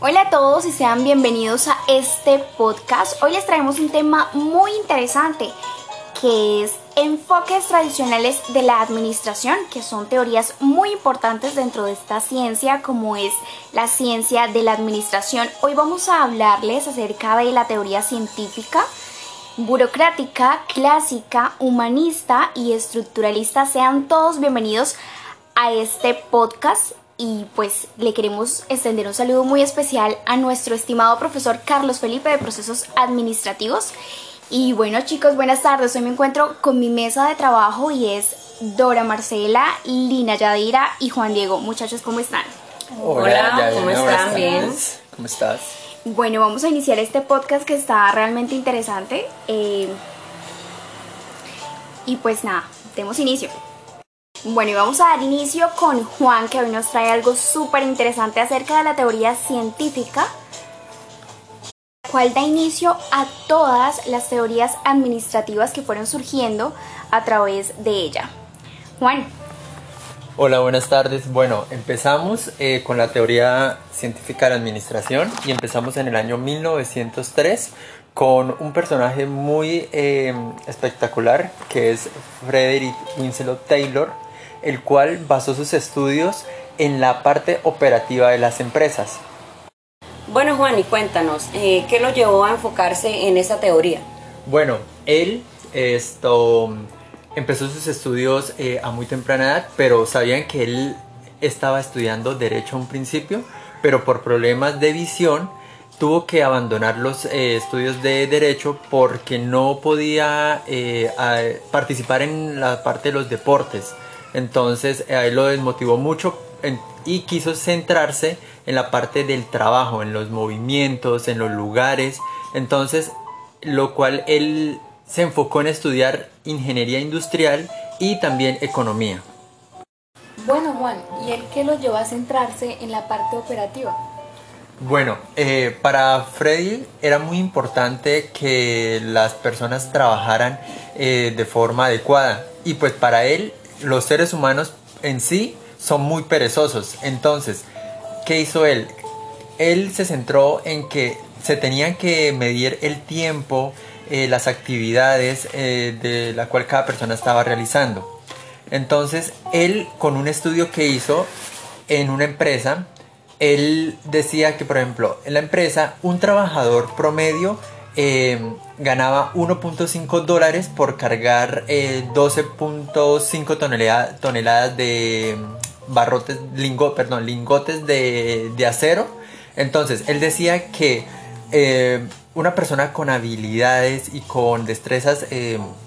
Hola a todos y sean bienvenidos a este podcast. Hoy les traemos un tema muy interesante que es enfoques tradicionales de la administración, que son teorías muy importantes dentro de esta ciencia como es la ciencia de la administración. Hoy vamos a hablarles acerca de la teoría científica, burocrática, clásica, humanista y estructuralista. Sean todos bienvenidos a este podcast y pues le queremos extender un saludo muy especial a nuestro estimado profesor Carlos Felipe de Procesos Administrativos. Y bueno chicos, buenas tardes. Hoy me encuentro con mi mesa de trabajo y es Dora Marcela, Lina Yadira y Juan Diego. Muchachos, ¿cómo están? Hola, ¿cómo están? Bien. ¿Cómo estás? Bueno, vamos a iniciar este podcast que está realmente interesante. Eh, y pues nada, demos inicio. Bueno, y vamos a dar inicio con Juan, que hoy nos trae algo súper interesante acerca de la teoría científica, cual da inicio a todas las teorías administrativas que fueron surgiendo a través de ella. Juan. Hola, buenas tardes. Bueno, empezamos eh, con la teoría científica de la administración y empezamos en el año 1903 con un personaje muy eh, espectacular que es Frederick Winslow Taylor, el cual basó sus estudios en la parte operativa de las empresas. Bueno Juan, y cuéntanos, eh, ¿qué lo llevó a enfocarse en esa teoría? Bueno, él esto, empezó sus estudios eh, a muy temprana edad, pero sabían que él estaba estudiando derecho a un principio, pero por problemas de visión tuvo que abandonar los eh, estudios de derecho porque no podía participar en la parte de los deportes. Entonces a él lo desmotivó mucho y quiso centrarse en la parte del trabajo, en los movimientos, en los lugares. Entonces, lo cual él se enfocó en estudiar ingeniería industrial y también economía. Bueno, Juan, ¿y él qué lo llevó a centrarse en la parte operativa? Bueno, eh, para Freddy era muy importante que las personas trabajaran eh, de forma adecuada y pues para él los seres humanos en sí son muy perezosos. Entonces, ¿qué hizo él? Él se centró en que se tenían que medir el tiempo, eh, las actividades eh, de la cual cada persona estaba realizando. Entonces, él con un estudio que hizo en una empresa, él decía que, por ejemplo, en la empresa un trabajador promedio eh, ganaba 1.5 dólares por cargar 12.5 eh, toneladas de barrotes, lingo, perdón, lingotes de, acero. Entonces, él decía que eh, una persona con habilidades y con destrezas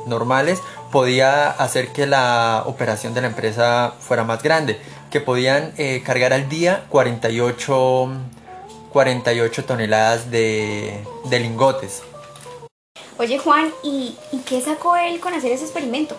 normales podía hacer que la operación de la empresa fuera más grande, que podían cargar al día 48 48 toneladas de, lingotes. Oye Juan, ¿y, qué sacó él con hacer ese experimento?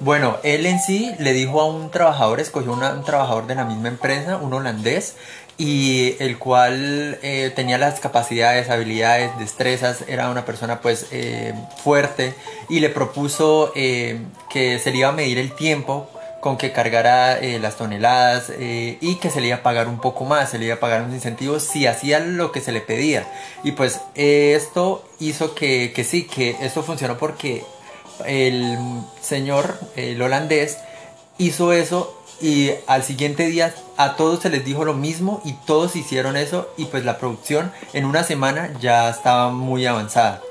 Bueno, él en sí le dijo a un trabajador, escogió un trabajador de la misma empresa, un holandés, y el cual eh, tenía las capacidades, habilidades, destrezas, era una persona pues eh, fuerte y le propuso eh, que se le iba a medir el tiempo con que cargara eh, las toneladas eh, y que se le iba a pagar un poco más, se le iba a pagar un incentivo si hacía lo que se le pedía. Y pues esto hizo que, que sí, que esto funcionó porque el señor, el holandés, hizo eso y al siguiente día a todos se les dijo lo mismo y todos hicieron eso y pues la producción en una semana ya estaba muy avanzada.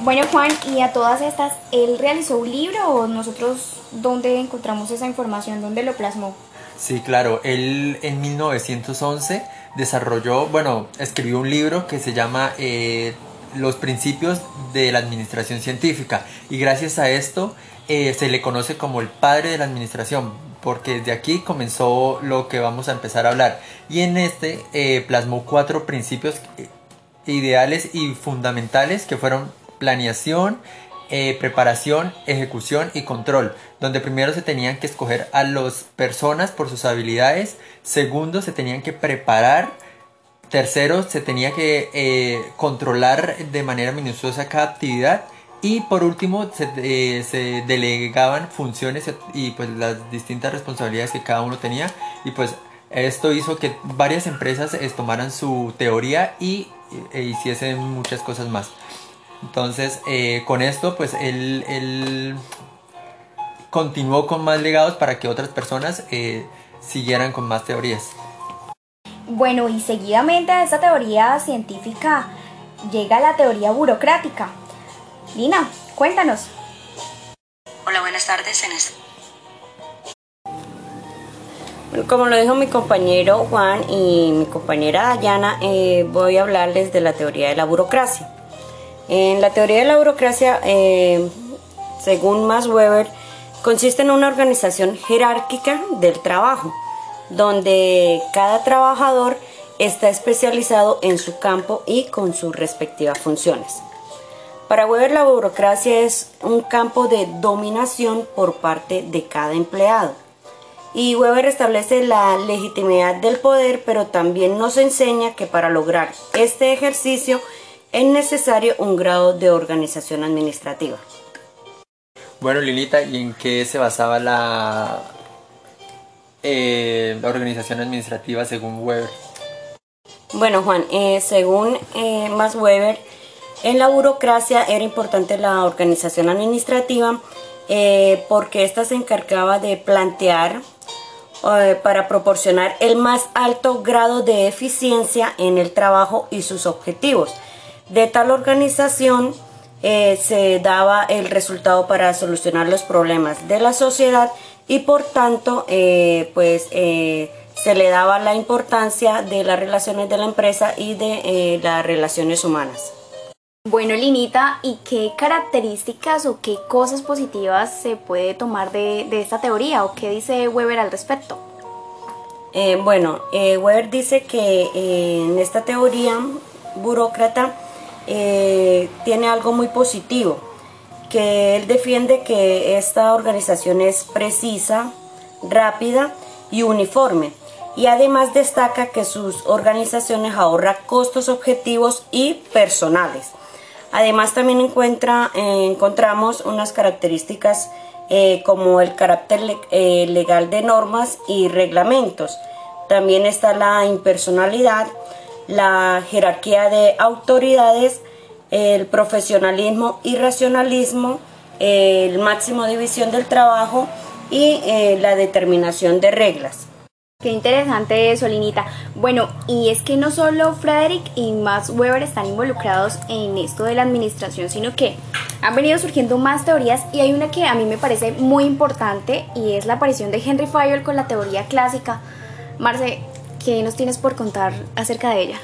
Bueno Juan, y a todas estas, ¿él realizó un libro o nosotros dónde encontramos esa información? ¿Dónde lo plasmó? Sí, claro, él en 1911 desarrolló, bueno, escribió un libro que se llama eh, Los principios de la administración científica y gracias a esto eh, se le conoce como el padre de la administración porque de aquí comenzó lo que vamos a empezar a hablar y en este eh, plasmó cuatro principios ideales y fundamentales que fueron planeación, eh, preparación, ejecución y control, donde primero se tenían que escoger a las personas por sus habilidades, segundo se tenían que preparar, tercero se tenía que eh, controlar de manera minuciosa cada actividad y por último se, eh, delegaban funciones y pues las distintas responsabilidades que cada uno tenía y pues Esto hizo que varias empresas tomaran su teoría y e hiciesen muchas cosas más. Entonces, eh, con esto, pues él, él, continuó con más legados para que otras personas eh, siguieran con más teorías. Bueno, y seguidamente a esta teoría científica llega la teoría burocrática. Lina, cuéntanos. Hola, buenas tardes. En como lo dijo mi compañero Juan y mi compañera Dayana, eh, voy a hablarles de la teoría de la burocracia. En la teoría de la burocracia, eh, según Max Weber, consiste en una organización jerárquica del trabajo, donde cada trabajador está especializado en su campo y con sus respectivas funciones. Para Weber la burocracia es un campo de dominación por parte de cada empleado y Weber establece la legitimidad del poder, pero también nos enseña que para lograr este ejercicio es necesario un grado de organización administrativa. Bueno, Lilita, ¿y en qué se basaba la, eh, organización administrativa según Weber? Bueno, Juan, eh, según eh, Max Weber, en la burocracia era importante la organización administrativa eh, porque ésta se encargaba de plantear para proporcionar el más alto grado de eficiencia en el trabajo y sus objetivos. De tal organización eh, se daba el resultado para solucionar los problemas de la sociedad y por tanto eh, pues se le daba la importancia de las relaciones de la empresa y de las relaciones humanas. Bueno, Linita, ¿y qué características o qué cosas positivas se puede tomar de, esta teoría o qué dice Weber al respecto? Eh, bueno, eh, Weber dice que eh, en esta teoría burócrata tiene algo muy positivo, que él defiende que esta organización es precisa, rápida y uniforme, y además destaca que sus organizaciones ahorran costos objetivos y personales Además también encuentra, eh, encontramos unas características eh, como el carácter eh, legal de normas y reglamentos. También está la impersonalidad, la jerarquía de autoridades, el profesionalismo y racionalismo, el máximo división del trabajo y la determinación de reglas. Qué interesante eso, Linita. Bueno, y es que no solo Frederick y Max Weber están involucrados en esto de la administración, sino que han venido surgiendo más teorías y hay una que a mí me parece muy importante y es la aparición de Henry Fayol con la teoría clásica. Marce, ¿qué nos tienes por contar acerca de ella?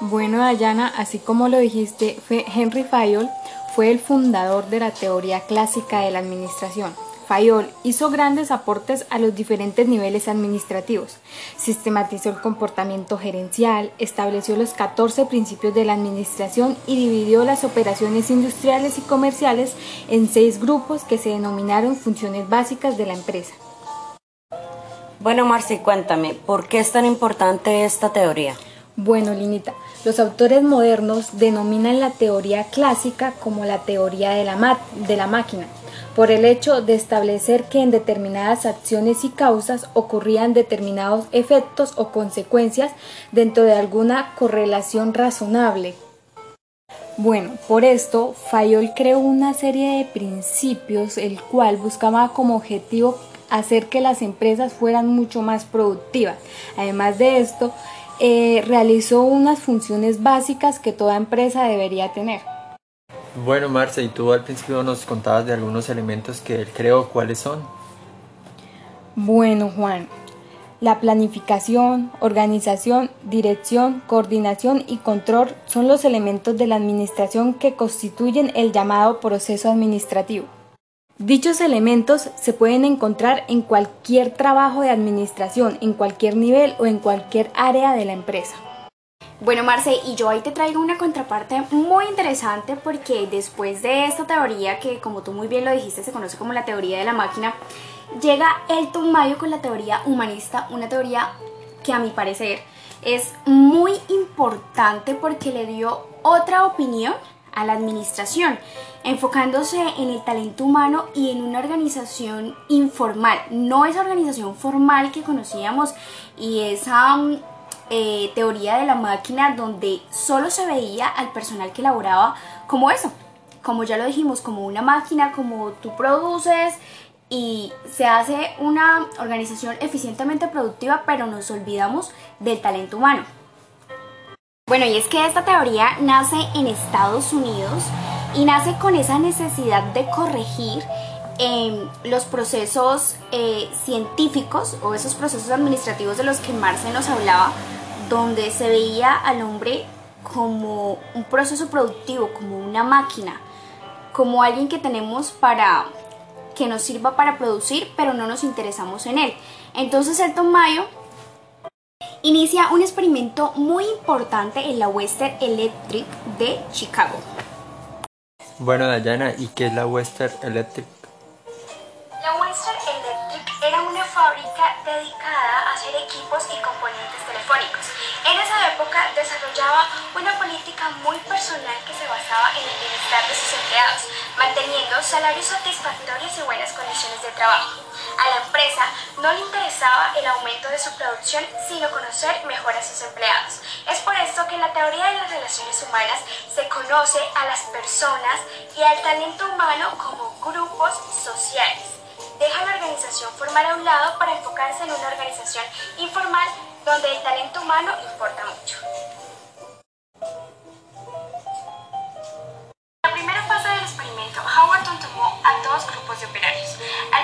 Bueno, Dayana, así como lo dijiste, Henry Fayol fue el fundador de la teoría clásica de la administración Fayol hizo grandes aportes a los diferentes niveles administrativos, sistematizó el comportamiento gerencial, estableció los 14 principios de la administración y dividió las operaciones industriales y comerciales en seis grupos que se denominaron funciones básicas de la empresa. Bueno, Marci, cuéntame, ¿por qué es tan importante esta teoría? Bueno, Linita, los autores modernos denominan la teoría clásica como la teoría de la, de la máquina por el hecho de establecer que en determinadas acciones y causas ocurrían determinados efectos o consecuencias dentro de alguna correlación razonable. Bueno, por esto Fayol creó una serie de principios el cual buscaba como objetivo hacer que las empresas fueran mucho más productivas. Además de esto, eh, realizó unas funciones básicas que toda empresa debería tener. Bueno, Marce, y tú al principio nos contabas de algunos elementos que él creó, ¿cuáles son? Bueno, Juan, la planificación, organización, dirección, coordinación y control son los elementos de la administración que constituyen el llamado proceso administrativo. Dichos elementos se pueden encontrar en cualquier trabajo de administración, en cualquier nivel o en cualquier área de la empresa. Bueno, Marce, y yo ahí te traigo una contraparte muy interesante porque después de esta teoría, que como tú muy bien lo dijiste, se conoce como la teoría de la máquina, llega Elton Mayo con la teoría humanista, una teoría que a mi parecer es muy importante porque le dio otra opinión a la administración, enfocándose en el talento humano y en una organización informal, no esa organización formal que conocíamos y esa mm, eh, teoría de la máquina donde solo se veía al personal que laboraba como eso, como ya lo dijimos, como una máquina, como tú produces y se hace una organización eficientemente productiva, pero nos olvidamos del talento humano. Bueno, y es que esta teoría nace en Estados Unidos y nace con esa necesidad de corregir em, los procesos eh, científicos o esos procesos administrativos de los que Marce nos hablaba, donde se veía al hombre como un proceso productivo, como una máquina, como alguien que tenemos para que nos sirva para producir, pero no nos interesamos en él. Entonces el Tomayo inicia un experimento muy importante en la Western Electric de Chicago. Bueno, Dayana, ¿y qué es la Western Electric? La Western Electric era una fábrica dedicada a hacer equipos y componentes telefónicos. En esa época desarrollaba una política muy personal que se basaba en el bienestar de sus empleados, manteniendo salarios satisfactorios y buenas condiciones de trabajo. A la empresa no le interesaba el aumento de su producción, sino conocer mejor a sus empleados. Es por esto que en la teoría de las relaciones humanas se conoce a las personas y al talento humano como grupos sociales. Deja la organización formal a un lado para enfocarse en una organización informal donde el talento humano importa mucho. La primera fase del experimento, Howard tomó a dos grupos de operarios. Al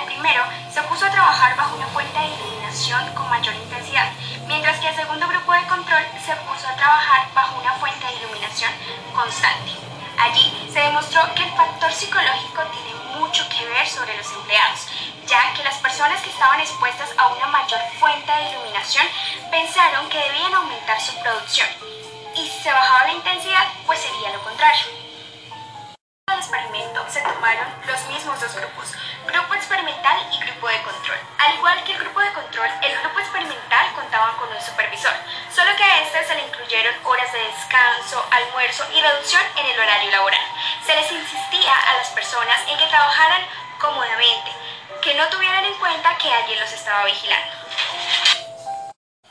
se puso a trabajar bajo una fuente de iluminación con mayor intensidad, mientras que el segundo grupo de control se puso a trabajar bajo una fuente de iluminación constante. Allí se demostró que el factor psicológico tiene mucho que ver sobre los empleados, ya que las personas que estaban expuestas a una mayor fuente de iluminación pensaron que debían aumentar su producción, y si se bajaba la intensidad, pues sería lo contrario el experimento se tomaron los mismos dos grupos, grupo experimental y grupo de control. Al igual que el grupo de control, el grupo experimental contaba con un supervisor, solo que a este se le incluyeron horas de descanso, almuerzo y reducción en el horario laboral. Se les insistía a las personas en que trabajaran cómodamente, que no tuvieran en cuenta que alguien los estaba vigilando.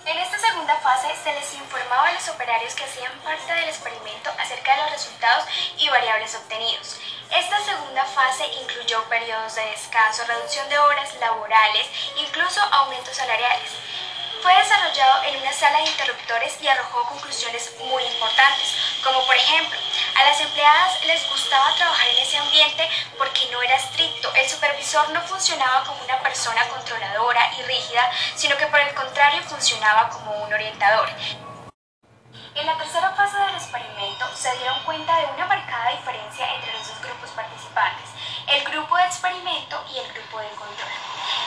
En esta segunda fase se les informaba a los operarios que hacían parte del experimento acerca de los resultados y variables obtenidos. Esta segunda fase incluyó periodos de descanso, reducción de horas laborales, incluso aumentos salariales. Fue desarrollado en una sala de interruptores y arrojó conclusiones muy importantes, como por ejemplo, a las empleadas les gustaba trabajar en ese ambiente porque no era estricto, el supervisor no funcionaba como una persona controladora y rígida, sino que por el contrario funcionaba como un orientador. En la tercera fase del experimento se dieron cuenta de una marcada diferencia entre los dos el grupo de experimento y el grupo de control,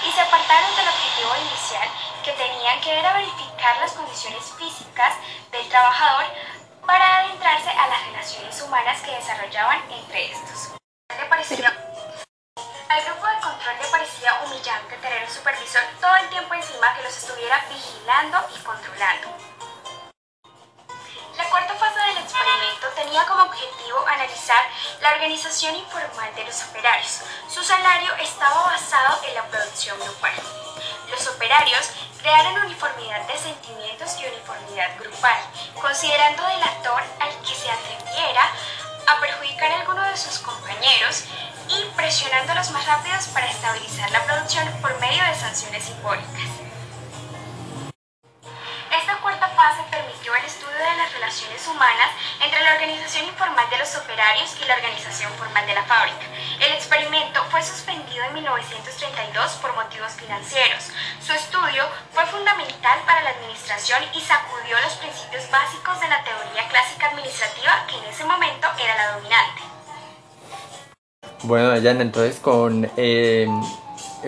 y se apartaron del objetivo inicial que tenían que era verificar las condiciones físicas del trabajador para adentrarse a las relaciones humanas que desarrollaban entre estos. al grupo de control le parecía humillante tener un supervisor todo el tiempo encima que los estuviera vigilando y controlando. La cuarta fase del experimento tenía como objetivo analizar la organización informal de los operarios. Su salario estaba basado en la producción grupal. Los operarios crearon uniformidad de sentimientos y uniformidad grupal, considerando delator al que se atreviera a perjudicar a alguno de sus compañeros y presionándolos más rápidos para estabilizar la producción por medio de sanciones simbólicas. Esta cuarta fase permitió el estudio de las relaciones humanas la organización informal de los operarios y la organización formal de la fábrica. El experimento fue suspendido en 1932 por motivos financieros. Su estudio fue fundamental para la administración y sacudió los principios básicos de la teoría clásica administrativa que en ese momento era la dominante. Bueno, Dayana, entonces con, eh,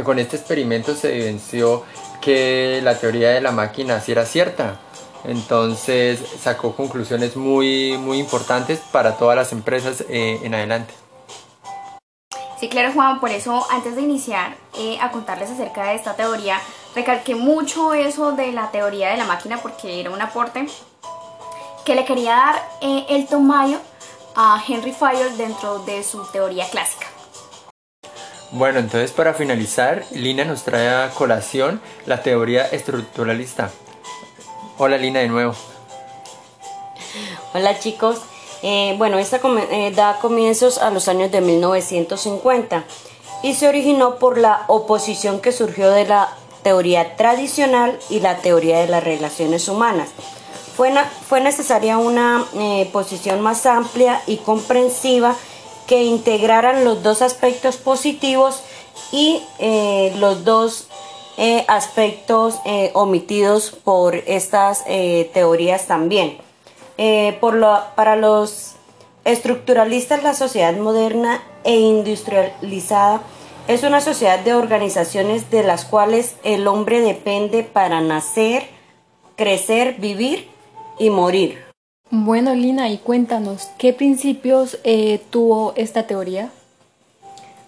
con este experimento se evidenció que la teoría de la máquina sí era cierta. Entonces sacó conclusiones muy, muy importantes para todas las empresas eh, en adelante. Sí, claro, Juan, por eso antes de iniciar eh, a contarles acerca de esta teoría, recalqué mucho eso de la teoría de la máquina porque era un aporte que le quería dar eh, el Tomayo a Henry Fayol dentro de su teoría clásica. Bueno, entonces para finalizar, Lina nos trae a colación la teoría estructuralista. Hola Lina de nuevo. Hola chicos. Eh, bueno, esta eh, da comienzos a los años de 1950 y se originó por la oposición que surgió de la teoría tradicional y la teoría de las relaciones humanas. Fue, fue necesaria una eh, posición más amplia y comprensiva que integraran los dos aspectos positivos y los dos eh, aspectos omitidos por estas teorías también. por lo, para los estructuralistas, la sociedad moderna e industrializada es una sociedad de organizaciones de las cuales el hombre depende para nacer, crecer, vivir y morir. Bueno, Lina, y cuéntanos, ¿qué principios eh, tuvo esta teoría?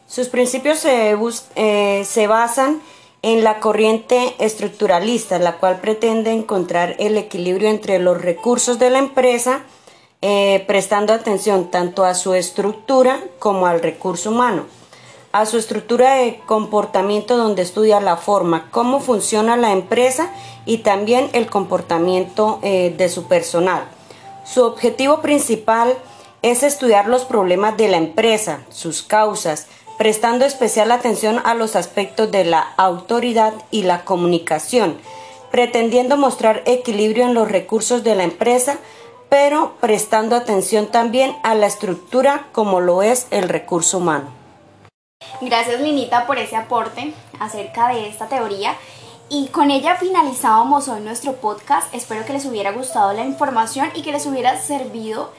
Sus principios se, eh, se basan en la corriente estructuralista, la cual pretende encontrar el equilibrio entre los recursos de la empresa, eh, prestando atención tanto a su estructura como al recurso humano a su estructura de comportamiento donde estudia la forma, cómo funciona la empresa y también el comportamiento eh, de su personal. Su objetivo principal es estudiar los problemas de la empresa, sus causas, prestando especial atención a los aspectos de la autoridad y la comunicación, pretendiendo mostrar equilibrio en los recursos de la empresa, pero prestando atención también a la estructura como lo es el recurso humano. Gracias Linita por ese aporte acerca de esta teoría. Y con ella finalizábamos hoy nuestro podcast. Espero que les hubiera gustado la información y que les hubiera servido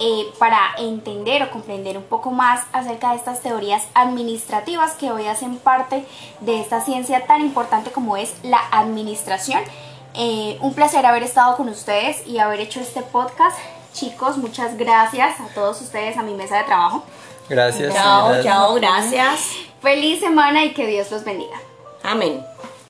eh, para entender o comprender un poco más acerca de estas teorías administrativas que hoy hacen parte de esta ciencia tan importante como es la administración. Eh, un placer haber estado con ustedes y haber hecho este podcast. Chicos, muchas gracias a todos ustedes, a mi mesa de trabajo. Gracias. Chao, chao, gracias. Feliz semana y que Dios los bendiga. Amén.